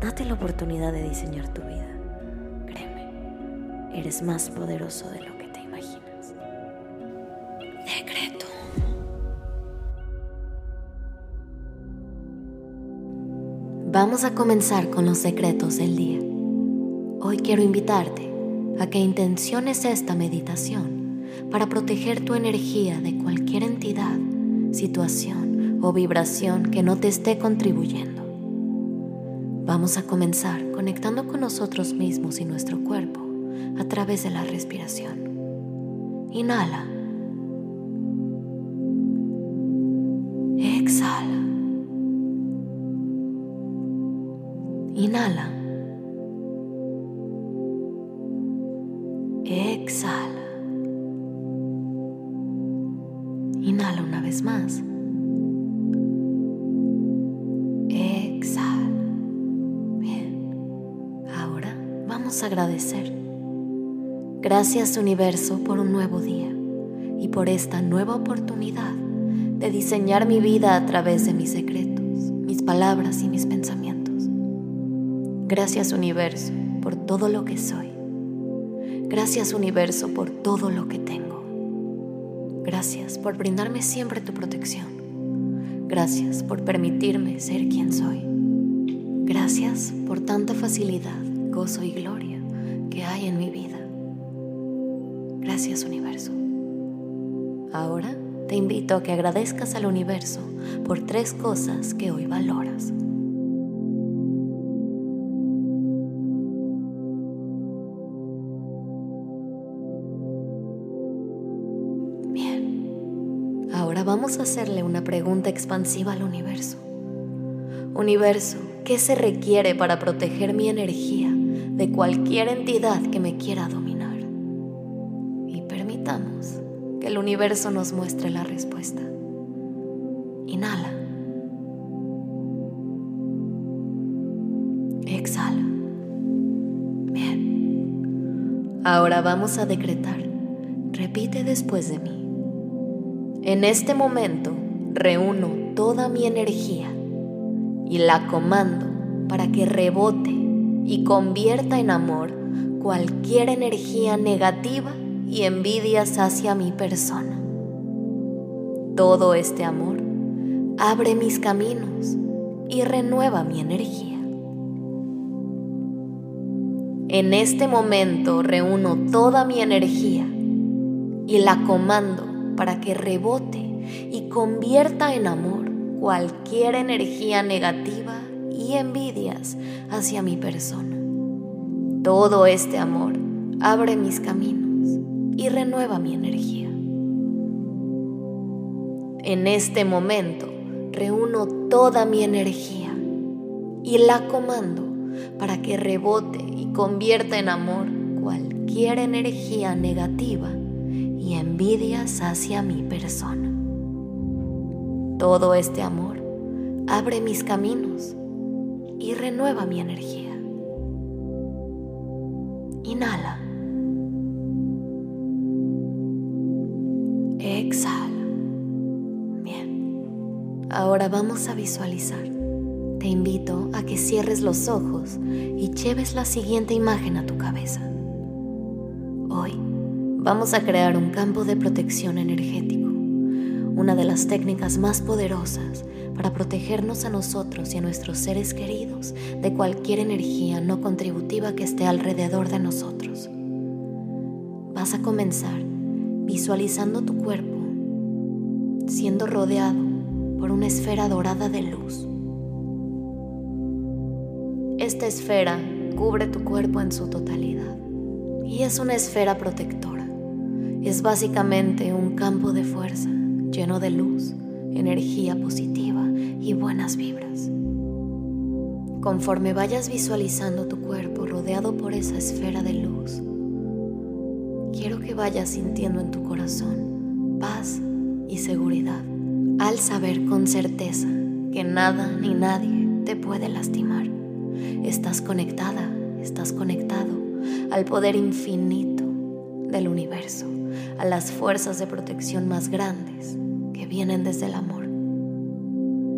Date la oportunidad de diseñar tu vida. Créeme, eres más poderoso de lo que te imaginas. Decreto. Vamos a comenzar con los secretos del día. Hoy quiero invitarte a que intenciones esta meditación para proteger tu energía de cualquier entidad, situación o vibración que no te esté contribuyendo. Vamos a comenzar conectando con nosotros mismos y nuestro cuerpo a través de la respiración. Inhala. Exhala. Inhala. Agradecer. Gracias universo por un nuevo día y por esta nueva oportunidad de diseñar mi vida a través de mis secretos, mis palabras y mis pensamientos. Gracias universo por todo lo que soy. Gracias universo por todo lo que tengo. Gracias por brindarme siempre tu protección. Gracias por permitirme ser quien soy. Gracias por tanta facilidad, gozo y gloria que hay en mi vida. Gracias universo. Ahora te invito a que agradezcas al universo por tres cosas que hoy valoras. Bien, ahora vamos a hacerle una pregunta expansiva al universo. Universo, ¿qué se requiere para proteger mi energía de cualquier entidad que me quiera dominar. Y permitamos que el universo nos muestre la respuesta. Inhala. Exhala. Bien. Ahora vamos a decretar. Repite después de mí. En este momento reúno toda mi energía y la comando para que rebote y convierta en amor cualquier energía negativa y envidias hacia mi persona. Todo este amor abre mis caminos y renueva mi energía. En este momento reúno toda mi energía y la comando para que rebote y convierta en amor cualquier energía negativa y envidias hacia mi persona. Todo este amor abre mis caminos y renueva mi energía. En este momento reúno toda mi energía y la comando para que rebote y convierta en amor cualquier energía negativa y envidias hacia mi persona. Todo este amor abre mis caminos y renueva mi energía. Inhala. Exhala. Bien. Ahora vamos a visualizar. Te invito a que cierres los ojos y lleves la siguiente imagen a tu cabeza. Hoy vamos a crear un campo de protección energético, una de las técnicas más poderosas para protegernos a nosotros y a nuestros seres queridos de cualquier energía no contributiva que esté alrededor de nosotros. Vas a comenzar visualizando tu cuerpo siendo rodeado por una esfera dorada de luz. Esta esfera cubre tu cuerpo en su totalidad y es una esfera protectora. Es básicamente un campo de fuerza lleno de luz, energía positiva y buenas vibras. Conforme vayas visualizando tu cuerpo rodeado por esa esfera de luz, quiero que vayas sintiendo en tu corazón paz y seguridad al saber con certeza que nada ni nadie te puede lastimar. Estás conectada, estás conectado al poder infinito del universo, a las fuerzas de protección más grandes que vienen desde el amor.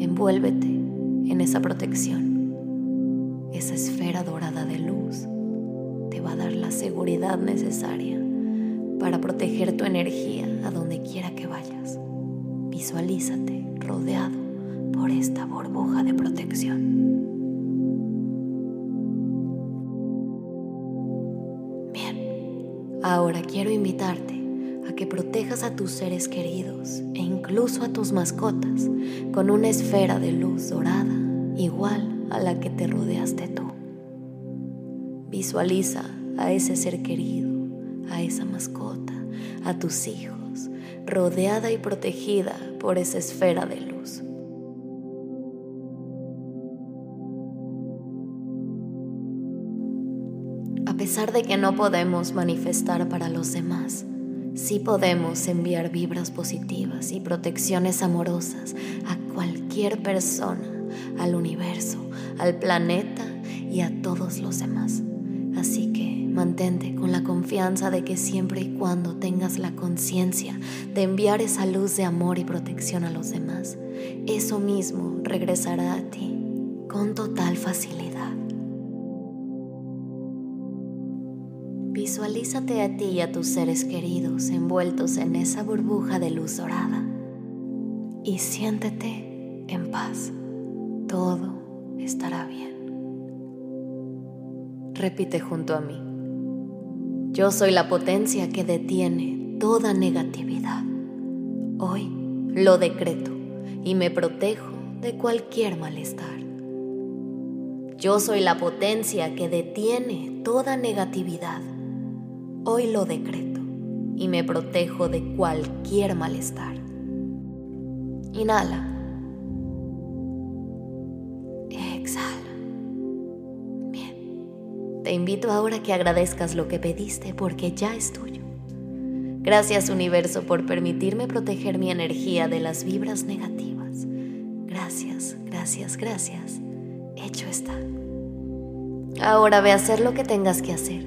Envuélvete en esa protección. Esa esfera dorada de luz te va a dar la seguridad necesaria para proteger tu energía a donde quiera que vayas. Visualízate rodeado por esta burbuja de protección. Bien, ahora quiero invitarte a que protejas a tus seres queridos e incluso a tus mascotas con una esfera de luz dorada igual a la que te rodeaste tú. Visualiza a ese ser querido, a esa mascota, a tus hijos, rodeada y protegida por esa esfera de luz. A pesar de que no podemos manifestar para los demás, sí podemos enviar vibras positivas y protecciones amorosas a cualquier persona, al universo, al planeta y a todos los demás. Así que mantente con la confianza de que siempre y cuando tengas la conciencia de enviar esa luz de amor y protección a los demás, eso mismo regresará a ti con total facilidad. Visualízate a ti y a tus seres queridos envueltos en esa burbuja de luz dorada y siéntete en paz. Todo estará bien. Repite junto a mí. Yo soy la potencia que detiene toda negatividad. Hoy lo decreto y me protejo de cualquier malestar. Yo soy la potencia que detiene toda negatividad. Hoy lo decreto y me protejo de cualquier malestar. Inhala. Exhala. Bien. Te invito ahora a que agradezcas lo que pediste porque ya es tuyo. Gracias universo por permitirme proteger mi energía de las vibras negativas. Gracias, gracias, gracias. Hecho está. Ahora ve a hacer lo que tengas que hacer,